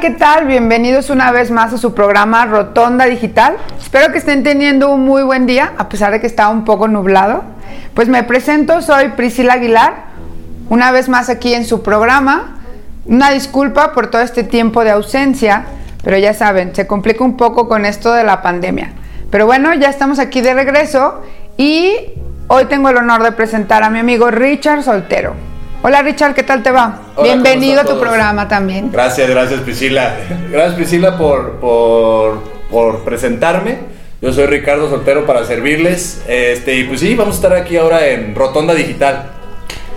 ¿Qué tal? Bienvenidos una vez más a su programa Rotonda Digital. Espero que estén teniendo un muy buen día, a pesar de que está un poco nublado. Pues me presento, soy Priscila Aguilar, una vez más aquí en su programa. Una disculpa por todo este tiempo de ausencia, pero ya saben, se complica un poco con esto de la pandemia. Pero bueno, ya estamos aquí de regreso y hoy tengo el honor de presentar a mi amigo Richard Soltero. Hola Richard, ¿qué tal te va? Hola, Bienvenido ¿cómo a tu programa también. Gracias, gracias Priscila. Gracias Priscila por, por, por presentarme. Yo soy Ricardo Soltero para servirles. Este, y pues sí, vamos a estar aquí ahora en Rotonda Digital.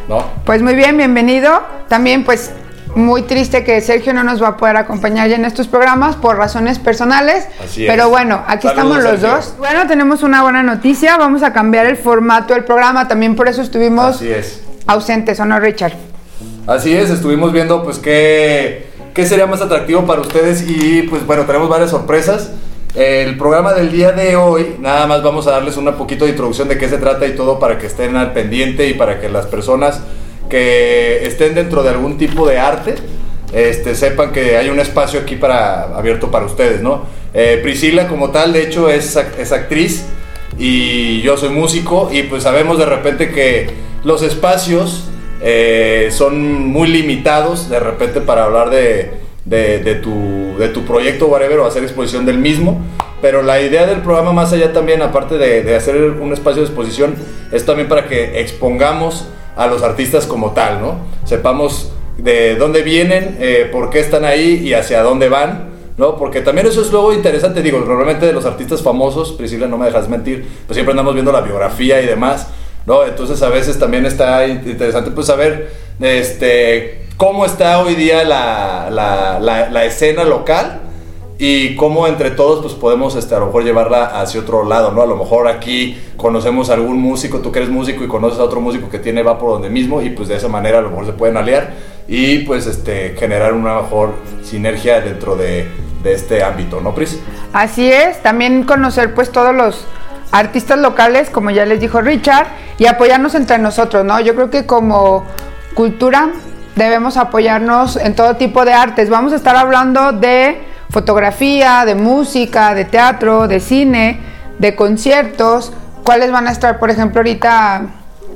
¿No? Pues muy bien, bienvenido. También pues muy triste que Sergio no nos va a poder acompañar ya en estos programas por razones personales. Así es. Pero bueno, aquí Saludos, estamos los Sergio. dos. Bueno, tenemos una buena noticia. Vamos a cambiar el formato del programa. También por eso estuvimos Así es. Ausentes, ¿o no, Richard? Así es, estuvimos viendo pues qué, qué sería más atractivo para ustedes y pues bueno, tenemos varias sorpresas. El programa del día de hoy, nada más vamos a darles un poquito de introducción de qué se trata y todo para que estén al pendiente y para que las personas que estén dentro de algún tipo de arte este, sepan que hay un espacio aquí para, abierto para ustedes, ¿no? Eh, Priscila como tal, de hecho, es, es actriz y yo soy músico y pues sabemos de repente que los espacios eh, son muy limitados de repente para hablar de, de- de tu, de tu proyecto whatever o hacer exposición del mismo. Pero la idea del programa más allá también, aparte de, de hacer un espacio de exposición, es también para que expongamos a los artistas como tal, ¿no? Sepamos de dónde vienen, eh, por qué están ahí y hacia dónde van. ¿no? Porque también eso es luego interesante, digo, normalmente de los artistas famosos, Priscila, no me dejas mentir, pues siempre andamos viendo la biografía y demás, ¿no? Entonces a veces también está in- interesante pues saber este, cómo está hoy día la, la- la- la escena local y cómo entre todos pues podemos este, a lo mejor llevarla hacia otro lado, ¿no? A lo mejor aquí conocemos a algún músico, tú que eres músico y conoces a otro músico que tiene va por donde mismo y pues de esa manera a lo mejor se pueden aliar y pues este, generar una mejor sinergia dentro de, de este ámbito, ¿no, Pris? Así es, también conocer pues todos los artistas locales, como ya les dijo Richard, y apoyarnos entre nosotros, ¿no? Yo creo que como cultura debemos apoyarnos en todo tipo de artes. Vamos a estar hablando de fotografía, de música, de teatro, de cine, de conciertos, cuáles van a estar, por ejemplo, ahorita,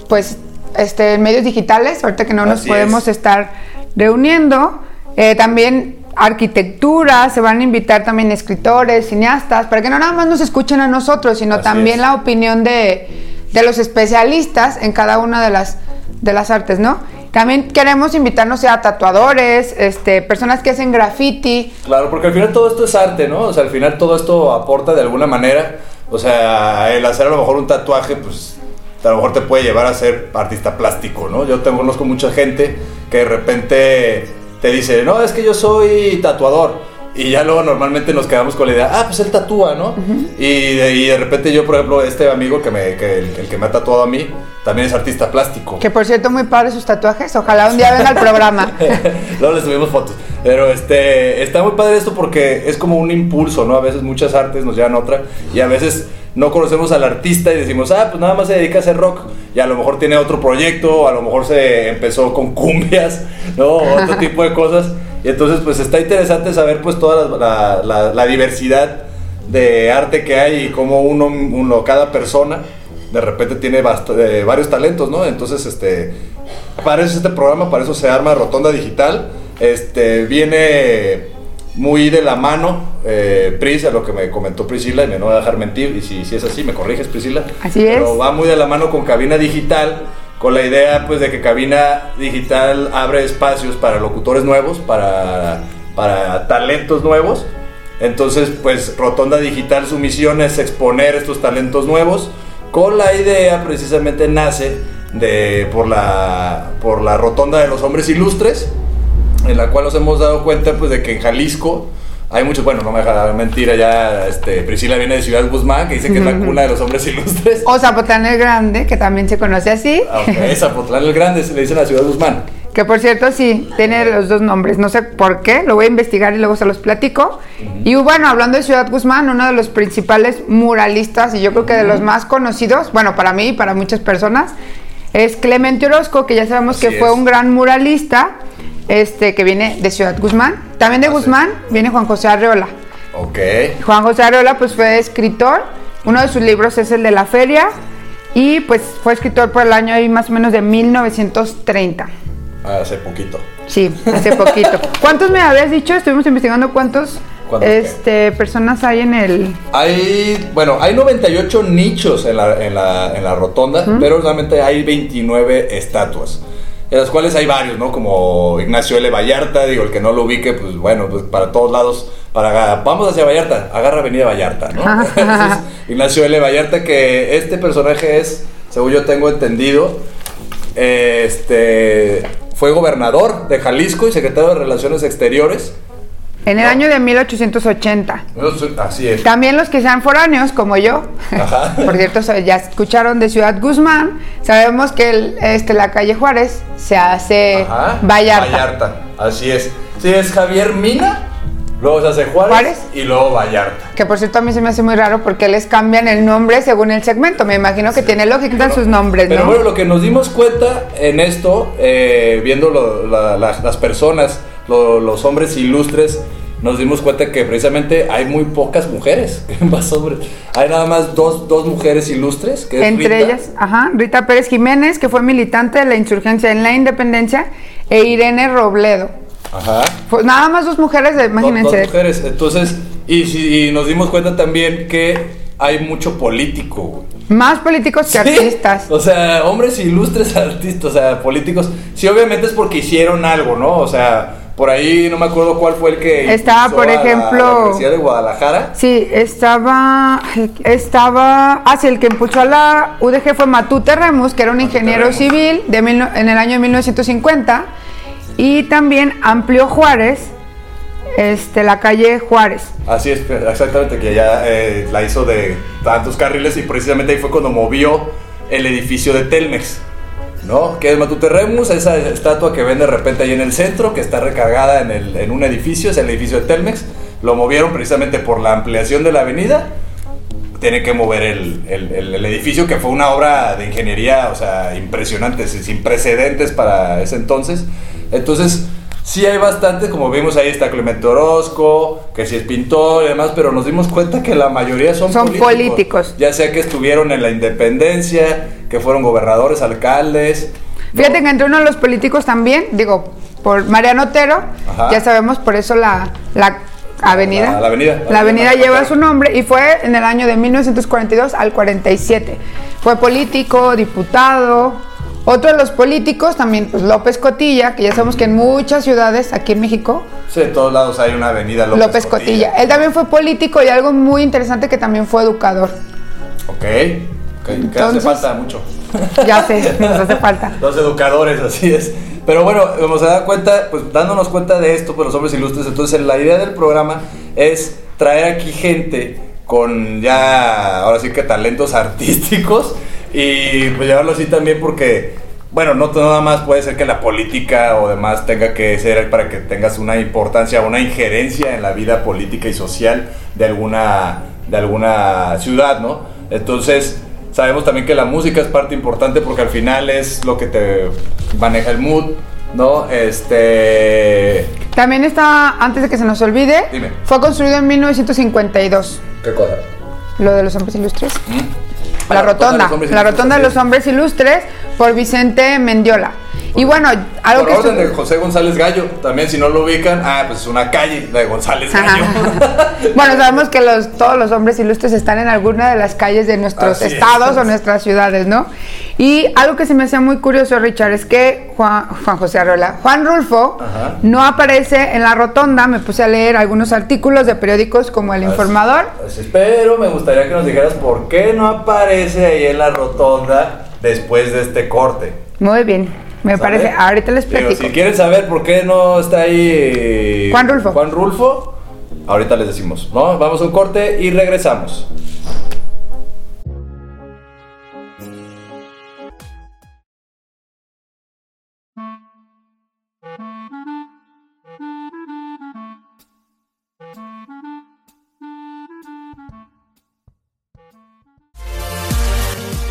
pues, este, en medios digitales, ahorita que no nos podemos es. estar reuniendo. Eh, también arquitectura, se van a invitar también escritores, cineastas, para que no nada más nos escuchen a nosotros, sino Así también es. la opinión de, de los especialistas en cada una de las, de las artes, ¿no? También queremos invitarnos a tatuadores, este, personas que hacen graffiti, Claro, porque al final todo esto es arte, ¿no? O sea, al final todo esto aporta de alguna manera. O sea, el hacer a lo mejor un tatuaje, pues a lo mejor te puede llevar a ser artista plástico, ¿no? Yo te conozco mucha gente que de repente te dice, no, es que yo soy tatuador. Y ya luego normalmente nos quedamos con la idea, ah, pues él tatúa, ¿no? y, de, y de repente yo, por ejemplo, este amigo que me, que el, el que me ha tatuado a mí, también es artista plástico. que por cierto muy padres sus tatuajes, ojalá un día venga al programa. Luego les subimos fotos. Pero este, está muy padre esto porque es como un impulso, ¿no? A veces muchas artes nos llevan a otra y a veces no conocemos al artista y decimos, ah, pues nada más se dedica a hacer rock y a lo mejor tiene otro proyecto, a lo mejor se empezó con cumbias, ¿no? Otro tipo de cosas. Y entonces, pues está interesante saber, pues, toda la, la- diversidad de arte que hay y cómo uno, uno cada persona de repente tiene eh, varios talentos, ¿no? Entonces, este, para eso es este programa, para eso se arma Rotonda Digital. Este, viene muy de la mano, eh, Pris, a lo que me comentó Priscila, y me no voy a dejar mentir, y si, si es así, me corriges, Priscila. Así es. Pero va muy de la mano con Cabina Digital, con la idea pues de que Cabina Digital abre espacios para locutores nuevos, para, para talentos nuevos. Entonces, pues Rotonda Digital, su misión es exponer estos talentos nuevos, con la idea precisamente nace de, por, la, por la Rotonda de los Hombres Ilustres, en la cual nos hemos dado cuenta pues de que en Jalisco hay muchos, bueno, no me deja mentir, allá este, Priscila viene de Ciudad Guzmán, que dice que es la cuna de los hombres ilustres. O Zapotlán el Grande, que también se conoce así. Aunque es Zapotlán el Grande, se le dicen a Ciudad Guzmán. Que por cierto, sí, tiene los dos nombres. No sé por qué, lo voy a investigar y luego se los platico. Y bueno, hablando de Ciudad Guzmán, uno de los principales muralistas y yo creo que de los más conocidos, bueno, para mí y para muchas personas, es Clemente Orozco, que ya sabemos Así que fue es. un gran muralista, este, que viene de Ciudad Guzmán. También de es. Guzmán viene Juan José Arreola. Ok. Juan José Arreola pues fue escritor, uno de sus libros es el de la feria y pues fue escritor por el año ahí más o menos de 1930. Hace poquito. Sí, hace poquito. ¿Cuántos me habías dicho? Estuvimos investigando cuántos este, personas hay en el... Hay, bueno, hay 98 nichos en la, en la, en la rotonda, pero realmente hay 29 estatuas. En las cuales hay varios, ¿no? Como Ignacio L. Vallarta, digo, el que no lo ubique, pues bueno, pues para todos lados, para vamos hacia Vallarta, agarra Avenida Vallarta, ¿no? Entonces, Ignacio L. Vallarta, que este personaje es, según yo tengo entendido, este fue gobernador de Jalisco y secretario de Relaciones Exteriores. En el año de 1880. Así es. También los que sean foráneos, como yo, Ajá. por cierto, ya escucharon de Ciudad Guzmán, sabemos que el- este, la calle Juárez se hace Ajá, Vallarta. así es. Sí, es Javier Mina, luego se hace Juárez, Juárez. y luego Vallarta. Que por cierto a mí se me hace muy raro porque les cambian el nombre según el segmento. Me imagino que tiene lógica en sus nombres, Pero ¿no? bueno, lo que nos dimos cuenta en esto, eh, viendo lo- la- la- las personas, lo- los hombres ilustres, nos dimos cuenta que precisamente hay muy pocas mujeres. más hombres. Hay nada más dos, dos mujeres ilustres. Que Entre Rita. ellas, ajá, Rita Pérez Jiménez, que fue militante de la insurgencia en la independencia, e Irene Robledo. Ajá. Pues nada más dos mujeres, Dos- imagínense. Dos, mujeres. Entonces, y, y nos dimos cuenta también que hay mucho político. Más políticos que Sí, artistas. O sea, hombres ilustres artistas, o sea, políticos. Sí, obviamente es porque hicieron algo, ¿no? O sea, por ahí no me acuerdo cuál fue el que. Estaba, por a la- ejemplo- la Universidad de Guadalajara. Sí, estaba, estaba, ah, sí, el que impulsó a la UDG fue Matute Remus, que era un ingeniero Remus. civil de mil no- en el año 1950, y también amplió Juárez, este, la calle Juárez. Así es, exactamente, que ya eh, la hizo de tantos carriles y precisamente ahí fue cuando movió el edificio de Telmex. ¿No? Que es Matute Remus, esa estatua que ven de repente ahí en el centro, que está recargada en, el- en un edificio, es el edificio de Telmex. Lo movieron precisamente por la ampliación de la avenida. Tiene que mover el, el- el- edificio, que fue una obra de ingeniería, o sea, impresionante, sin precedentes para ese entonces. Entonces, sí hay bastante, como vimos ahí está Clemente Orozco, que sí es pintor y demás, pero nos dimos cuenta que la mayoría son, Son políticos. Ya sea que estuvieron en la independencia, que fueron gobernadores, alcaldes. Fíjate que entre uno de los políticos también, digo, por Mariano Otero, Ajá. ya sabemos por eso la, la avenida. La- la avenida. La avenida lleva su nombre y fue en el año de 1942 al 47. Fue político, diputado. Otro de los políticos, también pues López Cotilla, que ya sabemos que en muchas ciudades aquí en México, Sí, en todos lados hay una avenida López, López, Cotilla. Él también fue político y algo muy interesante que también fue educador. Ok, que hace falta mucho. Ya sé, nos hace falta. Los educadores, así es. Pero bueno, como se da cuenta, pues dándonos cuenta de esto, pues los hombres ilustres, entonces la idea del programa es traer aquí gente con ya, ahora sí que talentos artísticos y pues llevarlo así también porque, bueno, no nada más puede ser que la política o demás tenga que ser para que tengas una importancia, una injerencia en la vida política y social de alguna, de alguna ciudad, ¿no? Entonces, sabemos también que la música es parte importante porque al final es lo que te maneja el mood, ¿no? Este... También está, antes de que se nos olvide, Dime. fue construido en 1952. ¿Qué cosa? Lo de los hombres ilustres. ¿Mm? La rotonda, la rotonda de los es. hombres ilustres por Vicente Mendiola. Y bueno, algo Por que... orden estu- de José González Gallo. También si no lo ubican, ah, pues es una calle de González Gallo. bueno, sabemos que los, todos los hombres ilustres están en alguna de las calles de nuestros Así es. estados o nuestras ciudades, ¿no? Y algo que se me hacía muy curioso, Richard, es que Juan, Juan José Arreola, Juan Rulfo, Ajá. no aparece en la rotonda. Me puse a leer algunos artículos de periódicos como El Informador. Así es, pero me gustaría que nos dijeras por qué no aparece ahí en la rotonda después de este corte. Muy bien, me ¿Sale? parece. Ahorita les Digo, platico. si quieren saber por qué no está ahí Juan Rulfo. Juan Rulfo, ahorita les decimos, ¿no? Vamos a un corte y regresamos.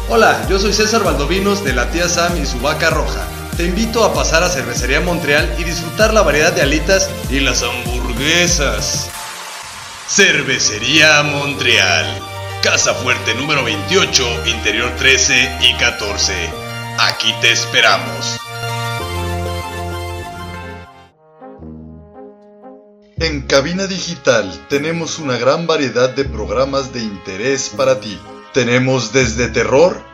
Hola, yo soy César Valdovinos de la tía Sam y su vaca roja. Te invito a pasar a Cervecería Montreal y disfrutar la variedad de alitas y las hamburguesas. Cervecería Montreal. Casa Fuerte número 28, Interior 13 y 14. Aquí te esperamos. En Cabina Digital tenemos una gran variedad de programas de interés para ti. Tenemos desde terror,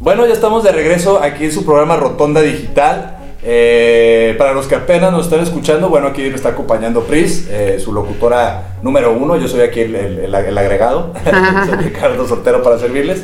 Bueno, ya estamos de regreso aquí en su programa Rotonda Digital. Eh, para los que apenas nos están escuchando, bueno, aquí me está acompañando Pris, eh, su locutora número uno. Yo soy aquí el, el- el- el agregado. soy Ricardo Soltero para servirles.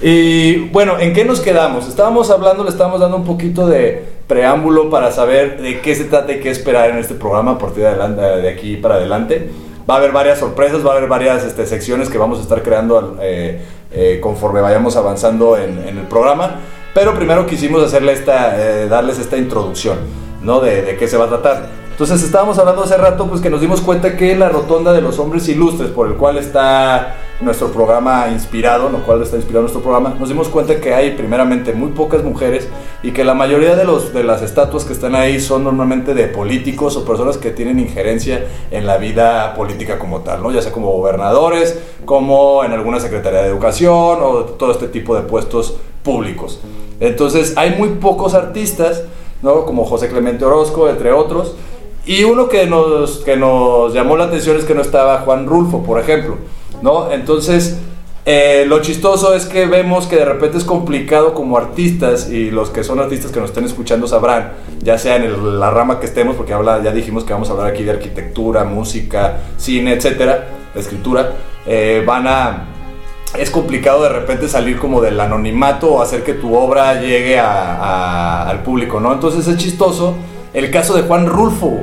Y bueno, ¿en qué nos quedamos? Estábamos hablando, le estábamos dando un poquito de preámbulo para saber de qué se trata y qué esperar en este programa a partir de, adelante, de aquí para adelante. Va a haber varias sorpresas, va a haber varias este, secciones que vamos a estar creando eh, eh, conforme vayamos avanzando en, el programa. Pero primero quisimos hacerle esta, eh, darles esta introducción, ¿no? De qué se va a tratar. Entonces estábamos hablando hace rato, pues que nos dimos cuenta que la rotonda de los hombres ilustres, por el cual está nuestro programa inspirado, lo cual está inspirado nuestro programa, nos dimos cuenta que hay primeramente muy pocas mujeres y que la mayoría de, los, de las estatuas que están ahí son normalmente de políticos o personas que tienen injerencia en la vida política como tal, ¿no? Ya sea como gobernadores, como en alguna secretaría de educación o todo este tipo de puestos públicos. Entonces hay muy pocos artistas, ¿no? Como José Clemente Orozco, entre otros. Y uno que nos, que nos llamó la atención es que no estaba Juan Rulfo, por ejemplo, ¿no? Entonces, eh, lo chistoso es que vemos que de repente es complicado como artistas, y los que son artistas que nos estén escuchando sabrán, ya sea en el- la rama que estemos, porque habla, ya dijimos que vamos a hablar aquí de arquitectura, música, cine, etcétera, escritura, eh, van a es complicado de repente salir como del anonimato o hacer que tu obra llegue a- a- al público, ¿no? Entonces es chistoso el caso de Juan Rulfo.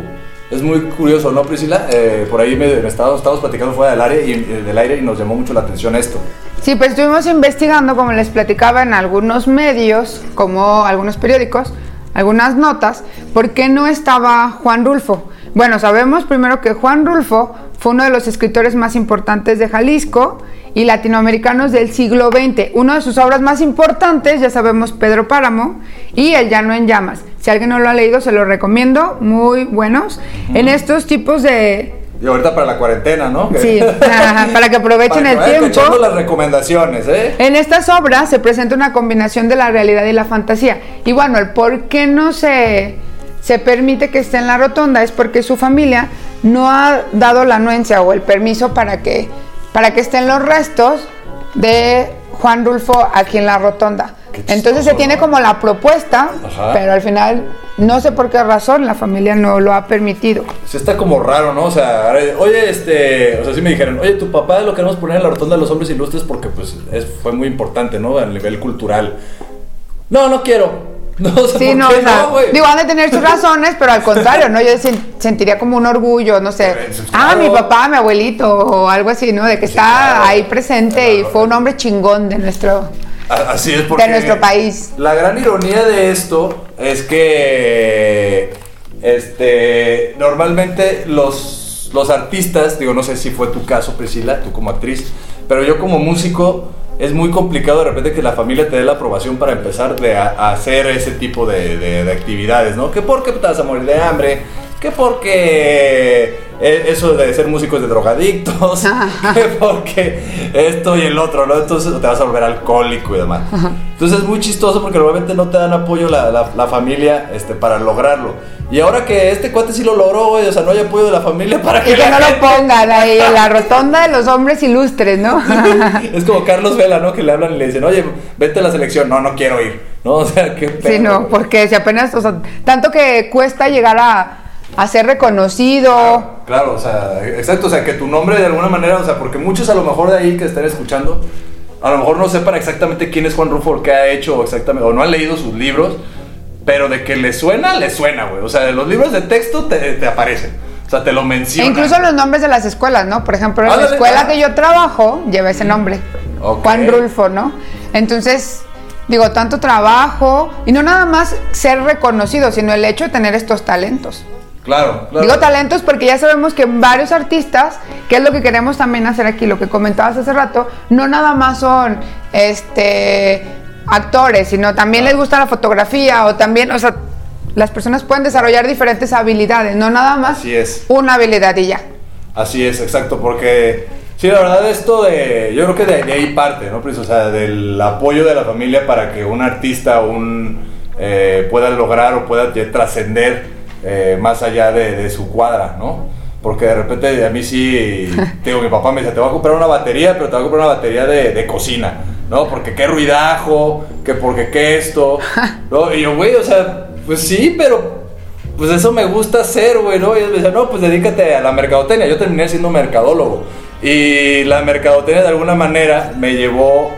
Es muy curioso, ¿no, Priscila? Eh, por ahí me, me estábamos, estábamos platicando fuera del aire, y, eh, del aire y nos llamó mucho la atención esto. Sí, pues estuvimos investigando, como les platicaba, en algunos medios, como algunos periódicos, algunas notas, ¿por qué no estaba Juan Rulfo? Bueno, sabemos primero que Juan Rulfo fue uno de los escritores más importantes de Jalisco y latinoamericanos del siglo XX. Una de sus obras más importantes, ya sabemos, Pedro Páramo y El Llano en Llamas. Si alguien no lo ha leído, se lo recomiendo, muy buenos. En estos tipos de... Y ahorita para la cuarentena, ¿no? Que- Sí, para que aprovechen Para que el tiempo. las recomendaciones, ¿eh? En estas obras se presenta una combinación de la realidad y la fantasía. Y bueno, el por qué no se, se permite que esté en la rotonda es porque su familia no ha dado la anuencia o el permiso para que, para que estén los restos de Juan Rulfo aquí en la rotonda. Entonces se tiene como la propuesta, Ajá. pero al final no sé por qué razón la familia no lo ha permitido. Sí está como raro, ¿no? O sea, oye, este, o sea, sí me dijeron, oye, tu papá lo queremos poner en la rotonda de los hombres ilustres porque pues es, fue muy importante, ¿no? A nivel cultural. No, no quiero. No, o sea, Sí, ¿por no, qué o sea, no, güey? digo, han de tener sus razones, pero al contrario, ¿no? Yo sen- sentiría como un orgullo, no sé, ah, mi papá, mi abuelito, o algo así, ¿no? De que Sí, está claro. ahí presente y fue un hombre chingón de nuestro... A- Así es porque de nuestro país. La gran ironía de esto es que este normalmente los los artistas, digo, no sé si fue tu caso, Priscila, tú como actriz, pero yo como músico es muy complicado de repente que la familia te dé la aprobación para empezar de a, hacer ese tipo de- de actividades, ¿no? Que porque te vas a morir de hambre, que porque eh, eso de ser músico es de drogadictos, que porque esto y el otro, ¿no? Entonces te vas a volver alcohólico y demás. Entonces es muy chistoso porque normalmente no te dan apoyo la, la- la familia este, para lograrlo. Y ahora que este cuate sí lo logró, güey, o sea, no hay apoyo de la familia para que Y que la no lo pongan ahí en la rotonda de los hombres ilustres, ¿no? es como Carlos Vela, ¿no? Que le hablan y le dicen, oye, vete a la selección. No, no quiero ir. ¿No? O sea, qué pedo, Sí, no, porque si apenas, o sea, tanto que cuesta llegar a, a ser reconocido. Claro, o sea, exacto, o sea, que tu nombre de alguna manera, o sea, porque muchos a lo mejor de ahí que estén escuchando, a lo mejor no sepan exactamente quién es Juan Rufo, qué ha hecho, exactamente, o no han leído sus libros, pero de que le suena, le suena, güey. O sea, de los libros de texto te, te aparecen, o sea, te lo E mencionan. incluso los nombres de las escuelas, ¿no? Por ejemplo, en la Ándale, escuela ah. que yo trabajo lleva ese nombre. Ok. Juan Rulfo, ¿no? Entonces, digo, tanto trabajo y no nada más ser reconocido, sino el hecho de tener estos talentos. Claro, claro. Digo talentos porque ya sabemos que varios artistas, que es lo que queremos también hacer aquí, lo que comentabas hace rato, no nada más son este actores, sino también les gusta la fotografía o también, o sea, las personas pueden desarrollar diferentes habilidades, no nada más Así es. una habilidad y ya. Así es, exacto, porque sí, la verdad esto de, yo creo que de, de ahí parte, ¿no? Pues, o sea, del apoyo de la familia para que un artista un, eh, pueda lograr o pueda trascender eh, más allá de, de su cuadra, ¿no? Porque de repente a mí sí, te digo, mi papá me dice, te voy a comprar una batería, pero te voy a comprar una batería de, de cocina, ¿no? Porque qué ruidajo, que porque qué esto, ¿no? Y yo, güey, o sea, pues sí, pero pues eso me gusta hacer, güey, ¿no? Y ellos me decían, no, pues dedícate a la mercadotecnia. Yo terminé siendo mercadólogo. Y la mercadotecnia de alguna manera me llevó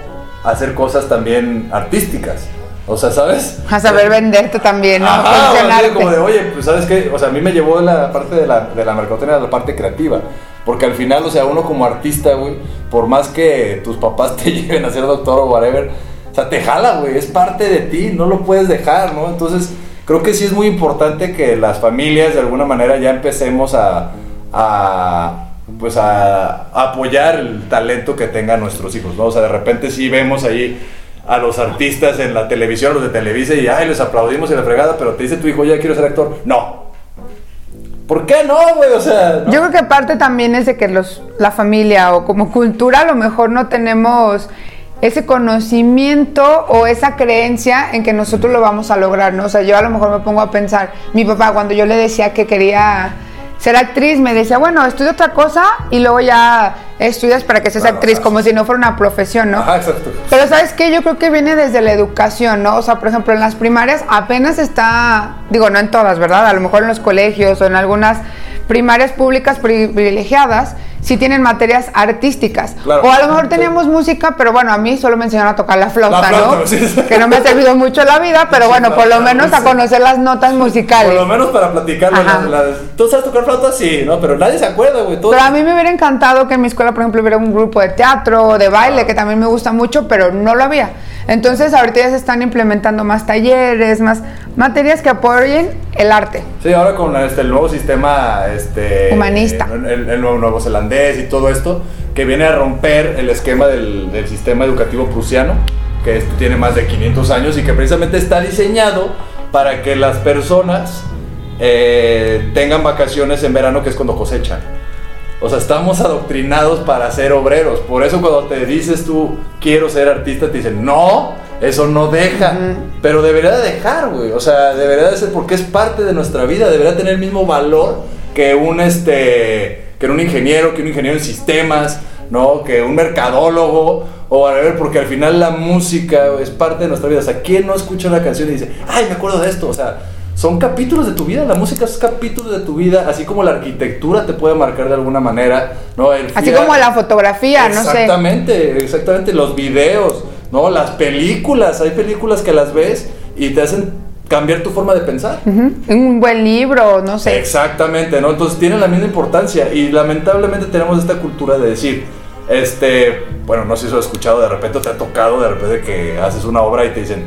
a hacer cosas también artísticas. O sea, ¿sabes? A saber venderte también, ¿no? Ajá, o sea, Funcionarte. como de, oye, pues sabes qué, o sea, a mí me llevó de la parte de la, de la mercadotecnia a la parte creativa. Porque al final, o sea, uno como artista, güey, por más que tus papás te lleven a ser doctor o whatever, o sea, te jala, güey, es parte de ti, no lo puedes dejar, ¿no? Entonces, creo que sí es muy importante que las familias de alguna manera ya empecemos a, a pues a, a apoyar el talento que tengan nuestros hijos, ¿no? O sea, de repente sí vemos ahí a los artistas en la televisión, los de Televisa, y ay, les aplaudimos y la fregada, pero te dice tu hijo, ya quiero ser actor. No. ¿Por qué no, güey? O sea. Yo creo que parte también es de que los, la familia o como cultura a lo mejor no tenemos ese conocimiento o esa creencia en que nosotros lo vamos a lograr, ¿no? O sea, yo a lo mejor me pongo a pensar, mi papá cuando yo le decía que quería ser actriz, me decía, bueno, estudia otra cosa y luego ya estudias para que seas Claro, actriz, como si no fuera una profesión, ¿no? Ajá, exacto. Pero sabes qué, yo creo que viene desde la educación, ¿no? O sea, por ejemplo, en las primarias apenas está, digo, no en todas, ¿verdad? A lo mejor en los colegios o en algunas primarias públicas privilegiadas sí tienen materias artísticas. Claro. O a lo mejor teníamos música, pero bueno, a mí solo me enseñaron a tocar la flauta, La flauta, ¿no? sí. Que no me ha servido mucho la vida, pero bueno, por lo menos a sí. conocer las notas musicales. Por lo menos para la- ¿Tú sabes tocar flauta? Sí, ¿no? Pero nadie se acuerda, güey. Pero a mí me hubiera encantado que en mi escuela, por ejemplo, hubiera un grupo de teatro o de baile, que también me gusta mucho, pero no lo había. Entonces, ahorita ya se están implementando más talleres, más materias que apoyen el arte. Sí, ahora con este, el nuevo sistema este, Humanista. El, el- el nuevo zelandés y todo esto, que viene a romper el esquema del, del sistema educativo prusiano, que tiene más de 500 años y que precisamente está diseñado para que las personas eh, tengan vacaciones en verano, que es cuando cosechan. O sea, estamos adoctrinados para ser obreros. Por eso cuando te dices tú, quiero ser artista, te dicen, no, eso no deja. Pero debería de dejar, güey. O sea, debería de ser porque es parte de nuestra vida. Debería tener el mismo valor que un, este, que un ingeniero, que un ingeniero en sistemas, ¿no? Que un mercadólogo, o a ver, porque al final la música es parte de nuestra vida. O sea, ¿quién no escucha una canción y dice, ay, me acuerdo de esto? O sea, son capítulos de tu vida, la música es capítulos de tu vida, así como la arquitectura te puede marcar de alguna manera, ¿no? El Así como la fotografía, no sé. Exactamente, exactamente, los videos, ¿no? Las películas, hay películas que las ves y te hacen cambiar tu forma de pensar. Un buen libro, no sé. Exactamente, ¿no? Entonces tienen la misma importancia y lamentablemente tenemos esta cultura de decir, este, bueno, no sé si lo has escuchado, de repente te ha tocado, de repente que haces una obra y te dicen,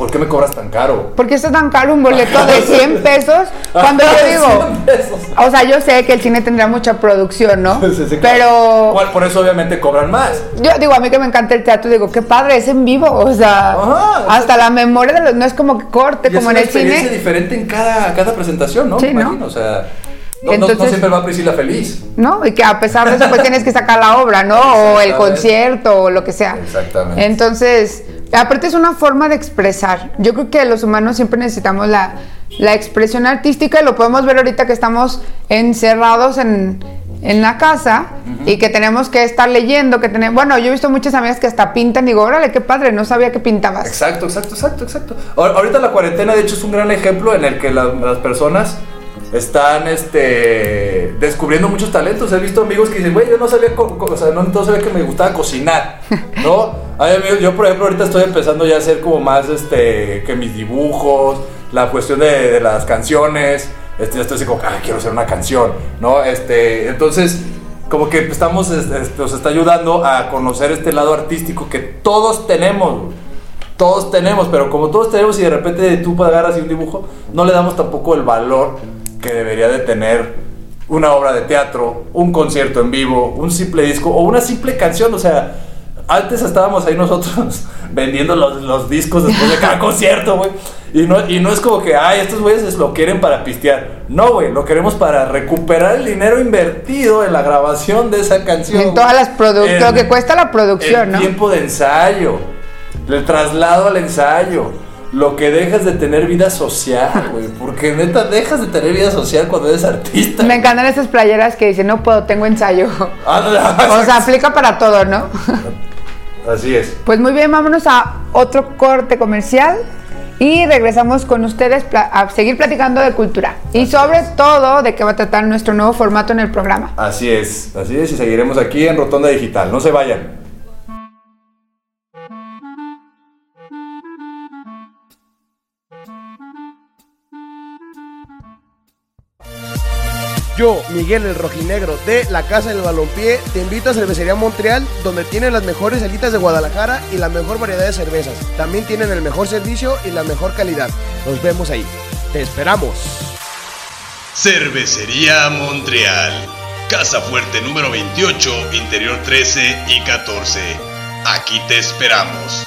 ¿por qué me cobras tan caro? ¿Por qué está tan caro un boleto de 100 pesos? Cuando yo digo, 100 pesos. o sea, yo sé que el cine tendrá mucha producción, ¿no? Sí, sí, claro. Pero por eso obviamente cobran más. yo digo, a mí que me encanta el teatro, digo, qué padre, es en vivo, o sea, Ajá, hasta la memoria de los, no es como que corte, Y como es en una el experiencia cine, diferente en cada, cada presentación, ¿no? Sí, Me ¿no? imagino, o sea, no, no- no Entonces- siempre va Priscila feliz. ¿no? Y que a pesar de eso, pues tienes que sacar la obra, ¿no? O el concierto, o lo que sea. Exactamente. Entonces, aparte es una forma de expresar. Yo creo que los humanos siempre necesitamos la, la expresión artística y lo podemos ver ahorita que estamos encerrados en, en la casa y que tenemos que estar leyendo, que tenemos... Bueno, yo he visto muchas amigas que hasta pintan y digo, órale, qué padre, no sabía que pintabas. Exacto, exacto, exacto, exacto. Ahor- Ahorita la cuarentena, de hecho, es un gran ejemplo en el que la- las personas están este, descubriendo muchos talentos. He visto amigos que dicen, güey, yo no sabía, o sea, no, no sabía que me gustaba cocinar, ¿no? Hay amigos, yo, por ejemplo, ahorita estoy empezando ya a hacer como más, este, que mis dibujos, la cuestión de, de las canciones, este, ya estoy así como, ah, quiero hacer una canción, ¿no? Este, entonces, como que estamos, es- es- nos está ayudando a conocer este lado artístico que todos tenemos. Todos tenemos, pero como todos tenemos y de repente tú agarras y un dibujo, no le damos tampoco el valor que debería de tener una obra de teatro, un concierto en vivo, un simple disco o una simple canción. O sea, antes estábamos ahí nosotros vendiendo los, los discos después de cada concierto, güey. Y no, y no es como que, ay, estos güeyes lo quieren para pistear. No, güey, lo queremos para recuperar el dinero invertido en la grabación de esa canción. En todas las produ- En- lo que cuesta la producción, el ¿no? tiempo de ensayo, el traslado al ensayo, lo que dejas de tener vida social, güey. Porque neta, dejas de tener vida social cuando eres artista. Me encantan esas playeras que dicen, no puedo, tengo ensayo. Ah, o sea, aplica para todo, ¿no? Así es. Pues muy bien, vámonos a otro corte comercial y regresamos con ustedes a seguir platicando de cultura y sobre todo de qué va a tratar nuestro nuevo formato en el programa. Así es, así es, y seguiremos aquí en Rotonda Digital. No se vayan. Yo, Miguel el Rojinegro de la Casa del Balompié, te invito a Cervecería Montreal, donde tienen las mejores alitas de Guadalajara y la mejor variedad de cervezas. También tienen el mejor servicio y la mejor calidad. Nos vemos ahí. Te esperamos. Cervecería Montreal. Casa Fuerte número 28, interior 13 y 14. Aquí te esperamos.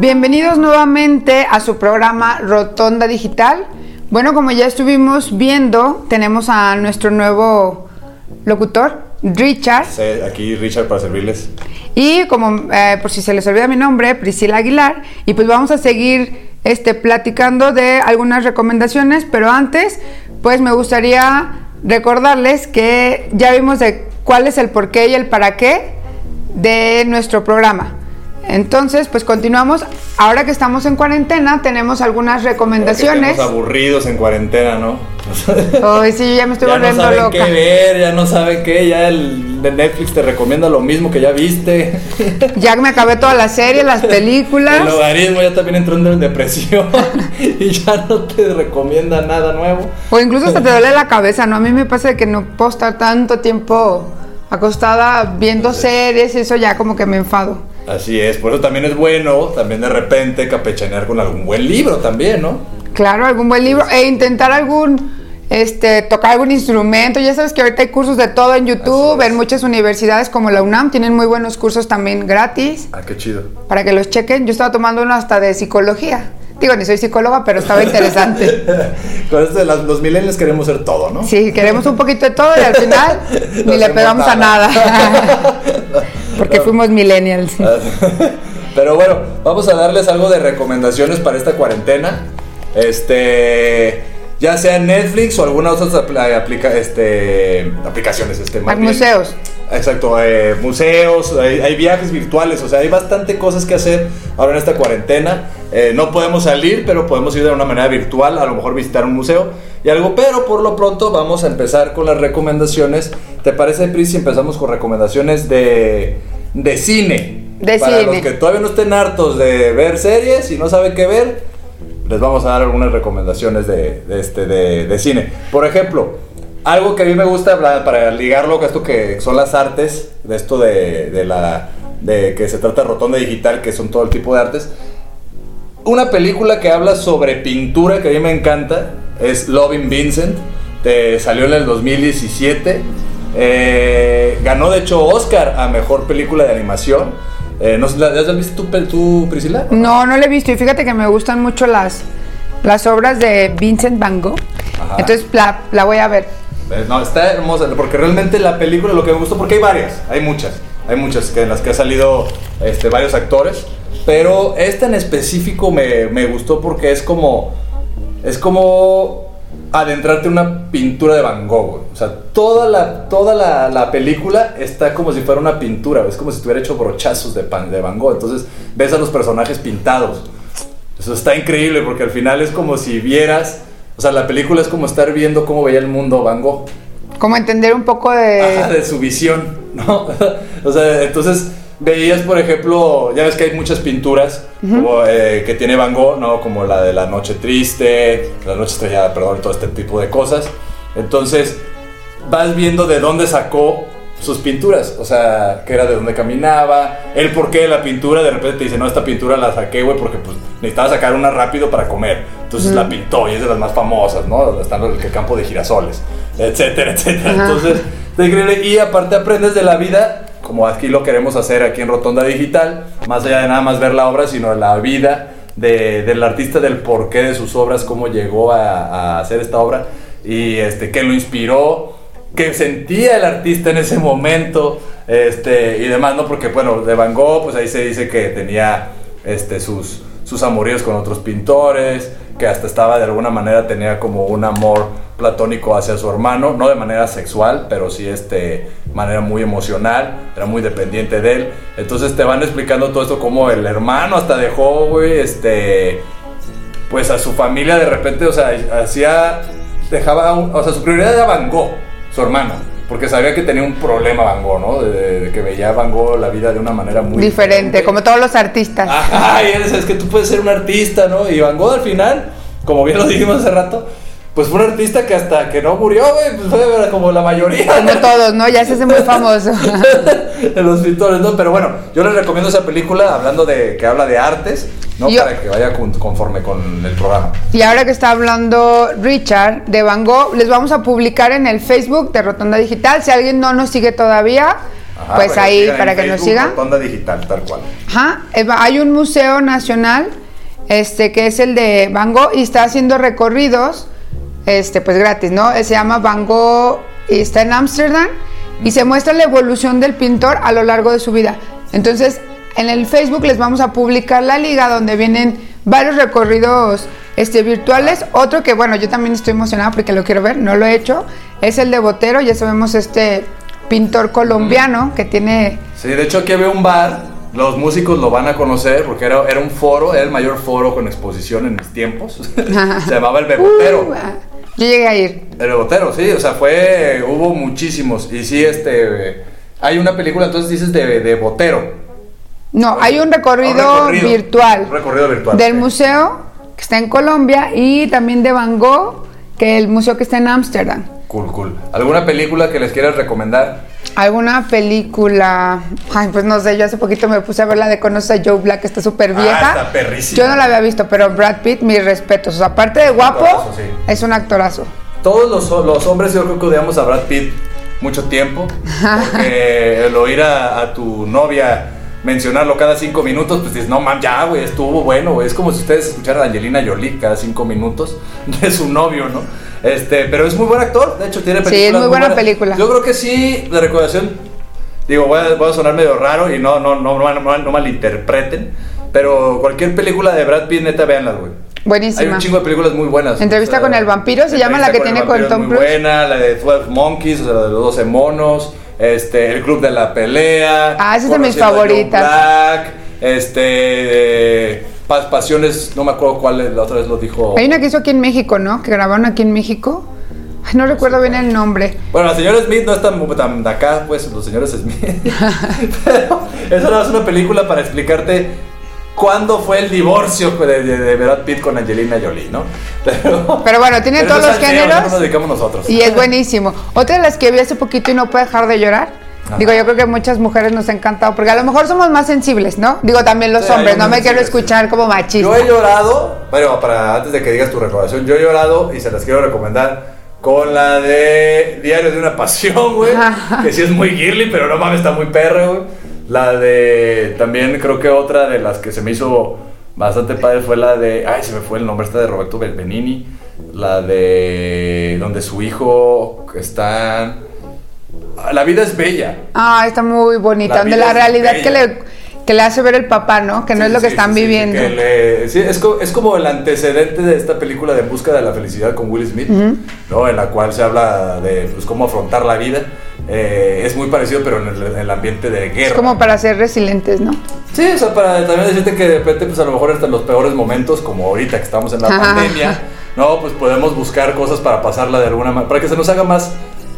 Bienvenidos nuevamente a su programa Rotonda Digital. Bueno, como ya estuvimos viendo, tenemos a nuestro nuevo locutor, Richard. Sí, Aquí Richard para servirles. Y como eh, por si se les olvida mi nombre, Priscila Aguilar, y pues vamos a seguir este, platicando de algunas recomendaciones, pero antes, pues me gustaría recordarles que ya vimos de cuál es el porqué y el para qué de nuestro programa. Entonces, pues continuamos. Ahora que estamos en cuarentena, tenemos algunas recomendaciones. Estamos aburridos en cuarentena, ¿no? Ay, sí, ya me estoy ya no volviendo saben loca. qué ver, ya no saben qué, ya el de Netflix te recomienda lo mismo que ya viste. Ya me acabé todas las series, las películas. El logaritmo ya también entró en depresión y ya no te recomienda nada nuevo. O incluso hasta te duele la cabeza, ¿no? A mí me pasa que no puedo estar tanto tiempo acostada viendo series y eso ya como que me enfado. Así es, por eso también es bueno también de repente capechanear con algún buen libro también, ¿no? Claro, algún buen libro. E intentar algún, este, tocar algún instrumento. Ya sabes que ahorita hay cursos de todo en YouTube, en muchas universidades como la UNAM, tienen muy buenos cursos también gratis Ah, qué chido. para que los chequen. Yo estaba tomando uno hasta de psicología. Digo, ni soy psicóloga, pero estaba interesante. Con esto de las- los millennials queremos ser todo, ¿no? Sí, queremos un poquito de todo y al final ni le pegamos a nada. Porque fuimos millennials. Pero bueno, vamos a darles algo de recomendaciones para esta cuarentena. Este, ya sea Netflix o alguna otra apl- aplica, este, aplicaciones. Este, más museos. Exacto, eh, museos, hay, hay viajes virtuales, o sea, hay bastante cosas que hacer ahora en esta cuarentena. Eh, no podemos salir, pero podemos ir de una manera virtual, a lo mejor visitar un museo y algo, pero por lo pronto vamos a empezar con las recomendaciones. ¿Te parece, Pris, si empezamos con recomendaciones de, de cine? De Para cine. los que todavía no estén hartos de ver series y no saben qué ver, les vamos a dar algunas recomendaciones de, de este, de, de cine. Por ejemplo, algo que a mí me gusta hablar, para ligarlo con esto que son las artes, de esto de, de la de que se trata de rotonda digital, que son todo el tipo de artes. Una película que habla sobre pintura que a mí me encanta es Loving Vincent. Te salió en el 2017. Eh, ganó de hecho Oscar a mejor película de animación. Eh, no ¿la- ¿Has visto tú, tú, Priscila? No, no lo he visto. Y fíjate que me gustan mucho las, las obras de Vincent Van Gogh. Ajá. Entonces la, la voy a ver. Eh, No, está hermosa, porque realmente la película lo que me gustó, porque hay varias, hay muchas, hay muchas que en las que ha salido este, varios actores, pero esta en específico me, me gustó porque es como, es como adentrarte en una pintura de Van Gogh, o sea, toda la, toda la, la película está como si fuera una pintura, es como si estuviera hecho brochazos de, pan, de Van Gogh, entonces ves a los personajes pintados, eso está increíble porque al final es como si vieras, o sea, la película es como estar viendo cómo veía el mundo Van Gogh. Como entender un poco de... Ajá, de su visión, ¿no? o sea, entonces veías, por ejemplo, ya ves que hay muchas pinturas como, eh, que tiene Van Gogh, ¿no? Como la de la noche triste, la noche estrellada, perdón, todo este tipo de cosas. Entonces, vas viendo de dónde sacó sus pinturas, o sea, que era de dónde caminaba, el porqué de la pintura, de repente te dice, no, esta pintura la saqué, güey, porque pues necesitaba sacar una rápido para comer, entonces la pintó y es de las más famosas, ¿no? Está en el campo de girasoles, etcétera, etcétera, Ajá. entonces, está increíble, y aparte aprendes de la vida, como aquí lo queremos hacer aquí en Rotonda Digital, más allá de nada más ver la obra, sino la vida de- del artista, del porqué de sus obras, cómo llegó a, hacer esta obra, y este, qué lo inspiró, que sentía el artista en ese momento este, y demás, ¿no? Porque, bueno, de Van Gogh, pues ahí se dice que tenía este, sus, sus amoríos con otros pintores, que hasta estaba de alguna manera, tenía como un amor platónico hacia su hermano, no de manera sexual, pero sí este, manera muy emocional, era muy dependiente de él. Entonces te van explicando todo esto, como el hermano hasta dejó, güey, este, pues a su familia de repente, o sea, hacía, dejaba, o sea, su prioridad era Van Gogh, su hermano, porque sabía que tenía un problema Van Gogh, ¿no? De, de- de que veía Van Gogh la vida de una manera muy diferente, como todos los artistas. Ajá, y es, es que tú puedes ser un artista, ¿no? Y Van Gogh al final, como bien lo dijimos hace rato, pues fue un artista que hasta que no murió, güey, pues fue como la mayoría. Como todos, ¿no? Ya se hace muy famoso. de los pintores, ¿no? Pero bueno, yo les recomiendo esa película hablando de que habla de artes, ¿no? Yo- Para que vaya con- conforme con el programa. Y ahora que está hablando Richard de Van Gogh, les vamos a publicar en el Facebook de Rotonda Digital. Si alguien no nos sigue todavía, Ajá, pues ahí en para que nos sigan. Rotonda digital, tal cual. Ajá, hay un museo nacional, este, que es el de Van Gogh y está haciendo recorridos, este, pues gratis, ¿no? Se llama Van Gogh y está en Ámsterdam y se muestra la evolución del pintor a lo largo de su vida. Entonces, en el Facebook les vamos a publicar la liga donde vienen varios recorridos este, virtuales. Otro que, bueno, yo también estoy emocionada porque lo quiero ver, no lo he hecho, es el de Botero, ya sabemos este pintor colombiano que tiene Sí, de hecho aquí había un bar, los músicos lo van a conocer porque era, era un foro, era el mayor foro con exposición en mis tiempos. Se llamaba El Bebotero. Uh, ah, yo llegué a ir. El Bebotero, sí, o sea, fue, hubo muchísimos. Y sí, este, hay una película, entonces dices de, de Botero. No, hay un recorrido, Un recorrido, virtual un recorrido virtual, del sí. museo que está en Colombia y también de Van Gogh, que el museo que está en Ámsterdam. Cool, cool. ¿Alguna película que les quieras recomendar? ¿Alguna película? Ay, pues no sé, yo hace poquito me puse a ver la de Conoce a Joe Black, que está súper Ah, vieja. está perrísima. Yo no la había visto, pero Brad Pitt, mis respetos. O sea, aparte de guapo, actorazo, sí. es un actorazo. Todos los, los hombres yo creo que odiamos a Brad Pitt mucho tiempo. Porque el oír a, a tu novia mencionarlo cada cinco minutos, pues dices, no man, ya, güey, estuvo bueno, güey. Es como si ustedes escucharan a Angelina Jolie cada cinco minutos de su novio, ¿no? Este, pero es muy buen actor, de hecho tiene Sí, películas. es muy buena buenas. película. Yo creo que sí, de recordación, digo, voy a, voy a sonar medio raro y no, no, no, no, no, no malinterpreten, pero cualquier película de Brad Pitt, neta, véanlas, güey. Hay Buenísima. un chingo de películas muy buenas. Entrevista con el vampiro, se llama la que Entrevista tiene con Tom es muy Cruise. buena, la de 12 Monkeys, o sea, la de los 12 monos, este, el club de la pelea. Ah, esa es de mis favoritas. Black, este, de Pas- Pasiones, no me acuerdo cuál, es, la otra vez lo dijo. Hay una que hizo aquí en México, ¿no? Que grabaron aquí en México. Ay, no recuerdo bien el nombre. Bueno, la señora Smith no es tan, tan de acá, pues, los señores Smith. Pero esa no es una película para explicarte cuándo fue el divorcio de, de- de Brad Pitt con Angelina Jolie, ¿no? Pero, Pero bueno, tiene pero todos los géneros. nos dedicamos nosotros. Y es buenísimo. Otra de las que vi hace poquito y no puedo dejar de llorar. Ajá. Digo, yo creo que muchas mujeres nos ha encantado, porque a lo mejor somos más sensibles, ¿no? Digo, también los Sí, hombres, no me quiero escuchar como machista. Yo he llorado, bueno, para antes de que digas tu recomendación, yo he llorado y se las quiero recomendar con la de Diario de una Pasión, güey. que sí es muy girly, pero no mames, está muy perra, güey. La de, también creo que otra de las que se me hizo bastante padre fue la de, ay, se me fue el nombre, esta de Roberto Ben- Benini. La de, donde su hijo está... La vida es bella. Ah, está muy bonita. La donde la realidad bella. que le, que le hace ver el papá, ¿no? Que no Sí, es lo que sí, están sí, viviendo. que le- es, co- es como el antecedente de esta película de En Busca de la Felicidad con Will Smith, ¿no? en la cual se habla de pues, cómo afrontar la vida. Eh, es muy parecido, pero en el, el ambiente de guerra. Es como para ser resilientes, ¿no? Sí, o sea, para también decirte que de repente, pues a lo mejor hasta en los peores momentos, como ahorita que estamos en la Ajá. pandemia, ¿no? Pues podemos buscar cosas para pasarla de alguna manera, para que se nos haga más,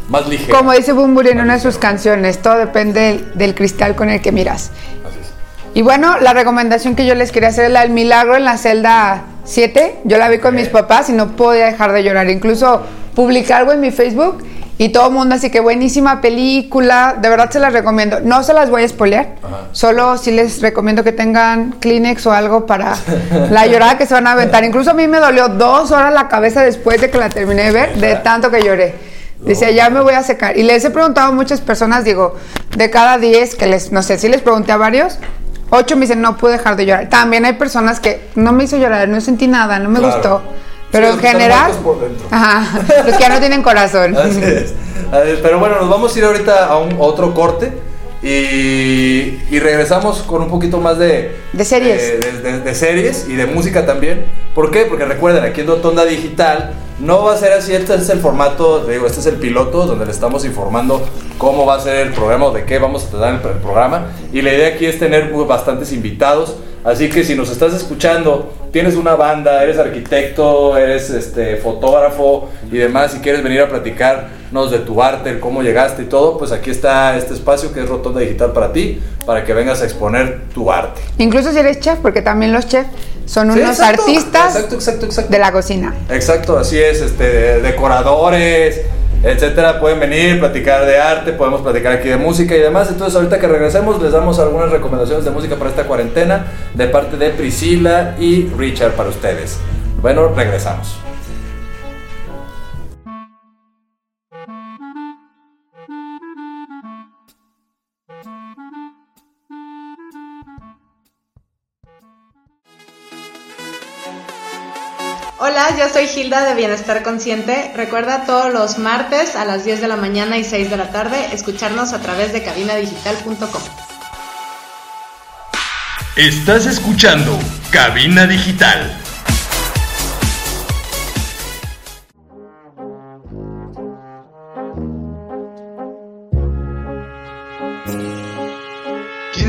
más ligero. Como dice Bumburi en una de sus canciones, todo depende del, del cristal con el que miras. Así es. Y bueno, la recomendación que yo les quería hacer es la del milagro en la celda 7. Yo la vi con mis papás y no podía dejar de llorar. Incluso publiqué algo en mi Facebook y todo el mundo, así que buenísima película. De verdad se las recomiendo. No se las voy a spoilear. Ajá. Solo sí les recomiendo que tengan Kleenex o algo para la llorada que se van a aventar. Incluso a mí me dolió dos horas la cabeza después de que la terminé de ver, de tanto que lloré. Decía, ya me voy a secar. Y les he preguntado a muchas personas, digo, de cada 10 que les, no sé, si les pregunté a varios, 8 me dicen, no pude dejar de llorar. También hay personas que no me hizo llorar, no sentí nada, no me Claro. gustó. Pero Sí, en general, muertos por dentro. ajá, los que ya no tienen corazón. Así es. Pero bueno, nos vamos a ir ahorita a un otro corte y, y regresamos con un poquito más de, De series. De, de- de series y de música también. ¿Por qué? Porque recuerden, aquí en Rotonda Digital no va a ser así. Este es el formato, digo, este es el piloto donde le estamos informando cómo va a ser el programa de qué vamos a tratar el, el programa. Y la idea aquí es tener bastantes invitados. Así que si nos estás escuchando, tienes una banda, eres arquitecto, eres este, fotógrafo y demás, y quieres venir a platicarnos de tu arte, cómo llegaste y todo, pues aquí está este espacio que es Rotonda Digital para ti, para que vengas a exponer tu arte. Incluso si eres chef, porque también los chefs son Sí, unos exacto, artistas Exacto, exacto, exacto. de la cocina. Exacto, así es, este, de- decoradores, etcétera, pueden venir, platicar de arte, podemos platicar aquí de música y demás. Entonces, ahorita que regresemos, les damos algunas recomendaciones de música para esta cuarentena de parte de Priscila y Richard para ustedes. Bueno, regresamos. Hola, yo soy Hilda de Bienestar Consciente. Recuerda todos los martes a las 10 de la mañana y 6 de la tarde escucharnos a través de cabinadigital.com. Estás escuchando Cabina Digital.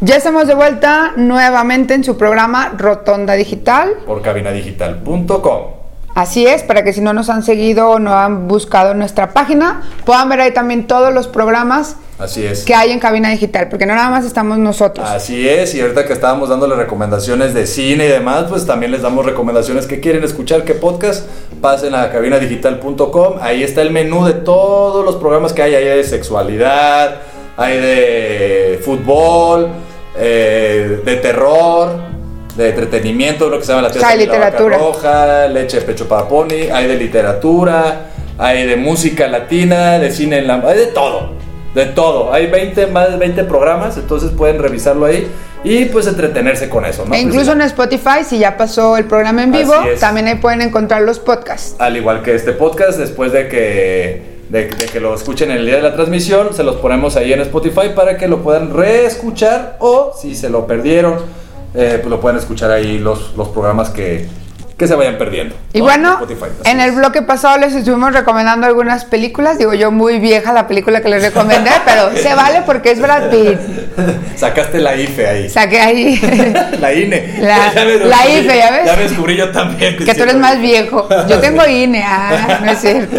Ya estamos de vuelta nuevamente en su programa Rotonda Digital. Por cabinadigital.com. Así es, para que si no nos han seguido o no han buscado nuestra página, puedan ver ahí también todos los programas Así es. que hay en Cabina Digital, porque no nada más estamos nosotros. Así es, y ahorita que estábamos dándole recomendaciones de cine y demás, pues también les damos recomendaciones que quieren escuchar, qué podcast, pasen a cabinadigital.com, ahí está el menú de todos los programas que hay, ahí hay de sexualidad, hay de fútbol, eh, de terror, de entretenimiento, lo que se llama la sea, pieza de la vaca literatura. roja, leche de pecho para pony, hay de literatura, hay de música latina, de cine en la... hay de todo. De todo, hay 20, más de 20 programas, entonces pueden revisarlo ahí y pues entretenerse con eso, ¿no? e incluso en Spotify, si ya pasó el programa en vivo, también ahí pueden encontrar los podcasts. Al igual que este podcast, después de que, de, que lo escuchen el día de la transmisión, se los ponemos ahí en Spotify para que lo puedan reescuchar o si se lo perdieron, eh, pues lo pueden escuchar ahí los, los programas que, que se vayan perdiendo. Y ¿no? bueno, Spotify, en el bloque pasado les estuvimos recomendando algunas películas. Digo yo, muy vieja la película que les recomendé, pero se vale porque es Brad Pitt. Sacaste la IFE ahí. Saqué ahí La INE. La- IFE, ¿ya ves? Ya descubrí yo también. que tú eres más viejo. Yo tengo INE, ah, no es cierto.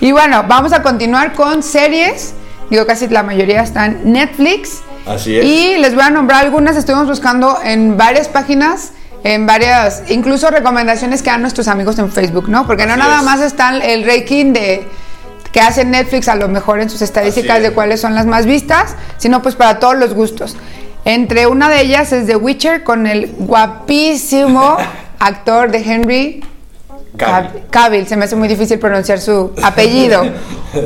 Y bueno, vamos a continuar con series. Digo, casi la mayoría están Netflix. Así es. Y les voy a nombrar algunas. Estuvimos buscando en varias páginas, en varias, incluso recomendaciones que dan nuestros amigos en Facebook, ¿no? Porque no nada es. más están el ranking de que hace Netflix a lo mejor en sus estadísticas de es. cuáles son las más vistas, sino pues para todos los gustos. Entre una de ellas es The Witcher con el guapísimo actor de Henry Cavill. Cav- Cavill, se me hace muy difícil pronunciar su apellido.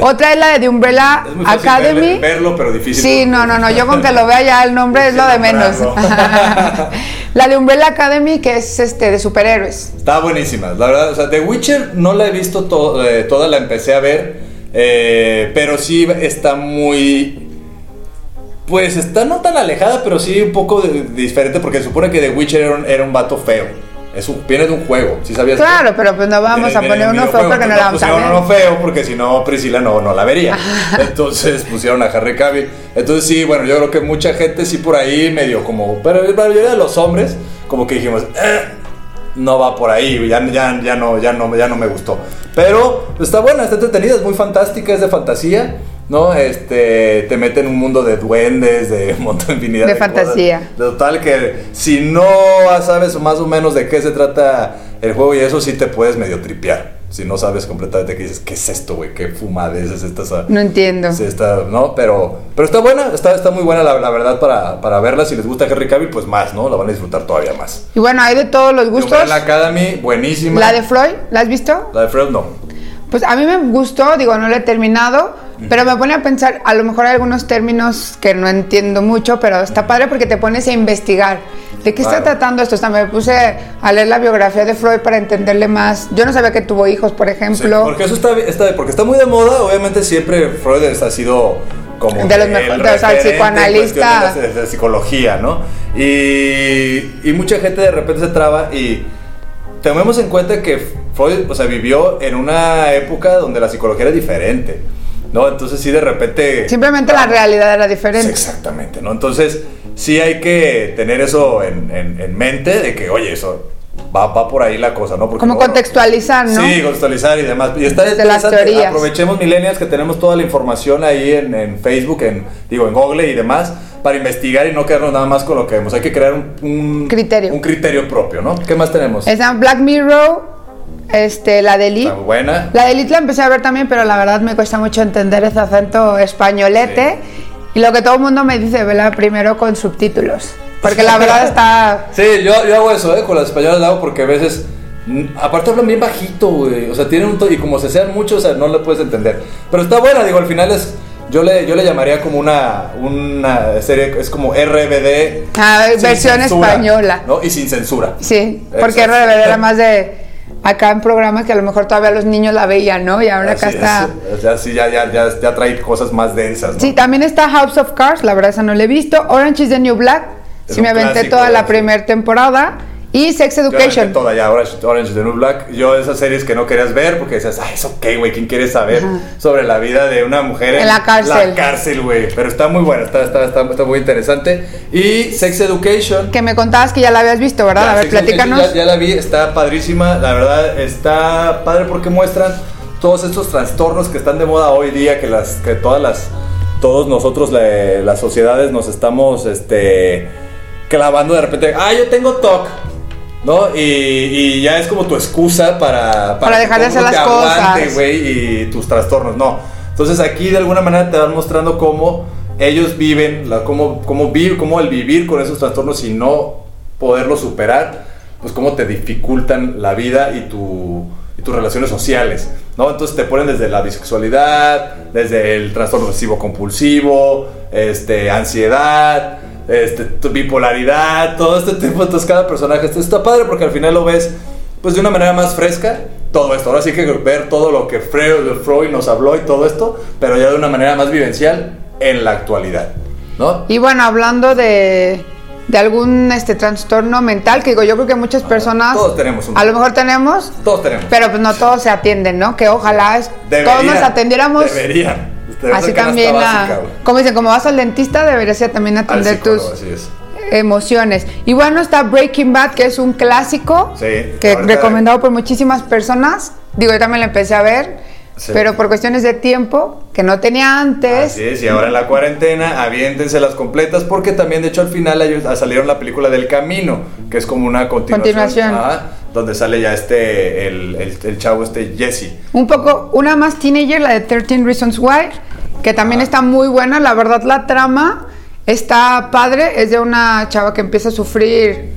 Otra es la de The Umbrella Es muy fácil Academy. verle- verlo, pero difícil. Sí, no, no, no, yo con que lo vea ya el nombre es lo de menos. La de Umbrella Academy que es este de superhéroes. Está buenísima, la verdad. O sea, The Witcher no la he visto to- eh, toda, la empecé a ver. eh, pero sí está muy. Pues está no tan alejada, pero sí un poco de- diferente. Porque se supone que The Witcher era un, era un vato feo. Es un, viene de un juego, ¿sí sabías? Claro, pero pues no vamos Viene- a poner uno feo porque no la vamos a pusieron ver. uno feo porque si no Priscila no, no la vería. Entonces pusieron a Harry Cavill. Entonces sí, bueno, yo creo que mucha gente sí por ahí medio como, pero la mayoría de los hombres como que dijimos, "Eh, no va por ahí, ya, ya, ya, no, ya, no, ya no me gustó. Pero está buena, está entretenida, es muy fantástica, es de fantasía. ¿No? Este, te mete en un mundo de duendes, de montón de infinidad De de fantasía. cosas. De Total que si no sabes más o menos de qué se trata el juego y eso sí te puedes medio tripear. Si no sabes completamente qué dices, ¿qué es esto, güey? ¿Qué fumadez es esta? esa- No entiendo. Sí, está, ¿no? Pero, pero está buena, está, está muy buena la, la verdad para, para verla. Si les gusta Henry Cavill, pues más, ¿no? La van a disfrutar todavía más. Y bueno, hay de todos los gustos. La Academy, buenísima. La de Freud, ¿la has visto? La de Fred, no. Pues a mí me gustó, digo, no la he terminado, pero me pone a pensar, a lo mejor hay algunos términos que no entiendo mucho, pero está padre porque te pones a investigar. ¿De qué está tratando esto? O sea, me puse a leer la biografía de Freud para entenderle más. Yo no sabía que tuvo hijos, por Sí, ejemplo. porque eso está, está- porque está muy de moda. Obviamente siempre Freud ha sido como De los el mejores, o sea, el psicoanalista. de, de psicología, ¿no? Y, y mucha gente de repente se traba y tomemos en cuenta que Freud, o sea, vivió en una época donde la psicología era diferente, ¿no? Entonces sí de repente Simplemente la realidad era diferente. Exactamente, ¿no? Entonces, sí hay que tener eso en, en- en mente de que, oye, eso va, va por ahí la cosa, ¿no? Porque Como contextualizar, ¿no? Sí, contextualizar y demás. Y está Desde las teorías. Aprovechemos millennials que tenemos toda la información ahí en, en Facebook, en, digo, en Google y demás, para investigar y no quedarnos nada más con lo que vemos. Hay que crear un, un- Criterio. Un criterio propio, ¿no? ¿Qué más tenemos? Esa Black Mirror, este, la de Elite. Buena. La de Elite la empecé a ver también, pero la verdad me cuesta mucho entender ese acento españolete. Y lo que todo el mundo me dice, vela primero con subtítulos. Porque la verdad está... Sí, yo, yo hago eso, ¿eh? Con las españolas lo hago porque a veces. Aparte hablan bien bajito, güey. O sea, tienen un to- Y como se sean muchos, o sea, no le puedes entender. Pero está buena, digo, al final es. Yo le, yo le llamaría como una, una serie, es como RBD. Ah, versión censura, española. ¿no? Y sin censura. Sí, porque Exacto. RBD era más de acá en programas que a lo mejor todavía los niños la veían, ¿no? Y ahora acá está. es. Sea, sí, ya, ya, ya, ya trae cosas más densas. ¿no? Sí, también está House of Cards, la verdad esa no la he visto. Orange is the New Black, Es sí me aventé clásico, toda la primera temporada. Y Sex Education. toda ya, Orange, Orange is the New Black. Yo esas series que no querías ver porque decías, ay, es ok, güey, ¿quién quiere saber sobre la vida de una mujer En la cárcel. La cárcel, güey. Pero está muy buena, está, está, está, está muy interesante. Y Sex Education. Que me contabas que ya la habías visto, ¿verdad? Ya, a ver, Sex platícanos. Ya, ya la vi, está padrísima. La verdad, está padre porque muestran todos estos trastornos que están de moda hoy día, que las, que todas las, todos nosotros, la- las sociedades, nos estamos, este, clavando de repente. Ah, yo tengo TOC. ¿No? Y, y ya es como tu excusa para... Para que dejar de hacer las te aguante, cosas. güey, y tus trastornos. No. Entonces aquí de alguna manera te van mostrando cómo ellos viven, la, cómo, cómo, vi- cómo el vivir con esos trastornos y no poderlo superar, pues cómo te dificultan la vida y, tu, y tus relaciones sociales, ¿no? Entonces te ponen desde la bisexualidad, desde el trastorno obsesivo compulsivo, este, ansiedad, este, tu bipolaridad, todo este tipo, entonces cada personaje, está padre porque al final lo ves pues de una manera más fresca todo esto. Ahora sí que ver todo lo que Freud, Freud nos habló y todo esto, pero ya de una manera más vivencial en la actualidad, ¿no? Y bueno, hablando de, de algún este trastorno mental, que digo, yo creo que muchas personas todos tenemos uno. a lo mejor tenemos, Todos tenemos. pero pues no todos se atienden, ¿no? Que ojalá es- todos nos atendiéramos Deberían. Así también, a- básica, como dicen, como vas al dentista, deberías ya también atender tus así es. emociones. Y bueno, está Breaking Bad, que es un clásico, Sí, que recomendado por muchísimas personas. Digo, yo también lo empecé a ver, Sí. pero por cuestiones de tiempo, que no tenía antes. Así es, y ahora en la cuarentena, aviéntense las completas, porque también, de hecho, al final ah, salieron la película del camino, que es como una continuación. Continuación. Ajá, donde sale ya este, el, el, el chavo este Jesse. Un poco, una más teenager, la de 13 Reasons Why, que también está muy buena. La verdad, la trama está padre. Es de una chava que empieza a sufrir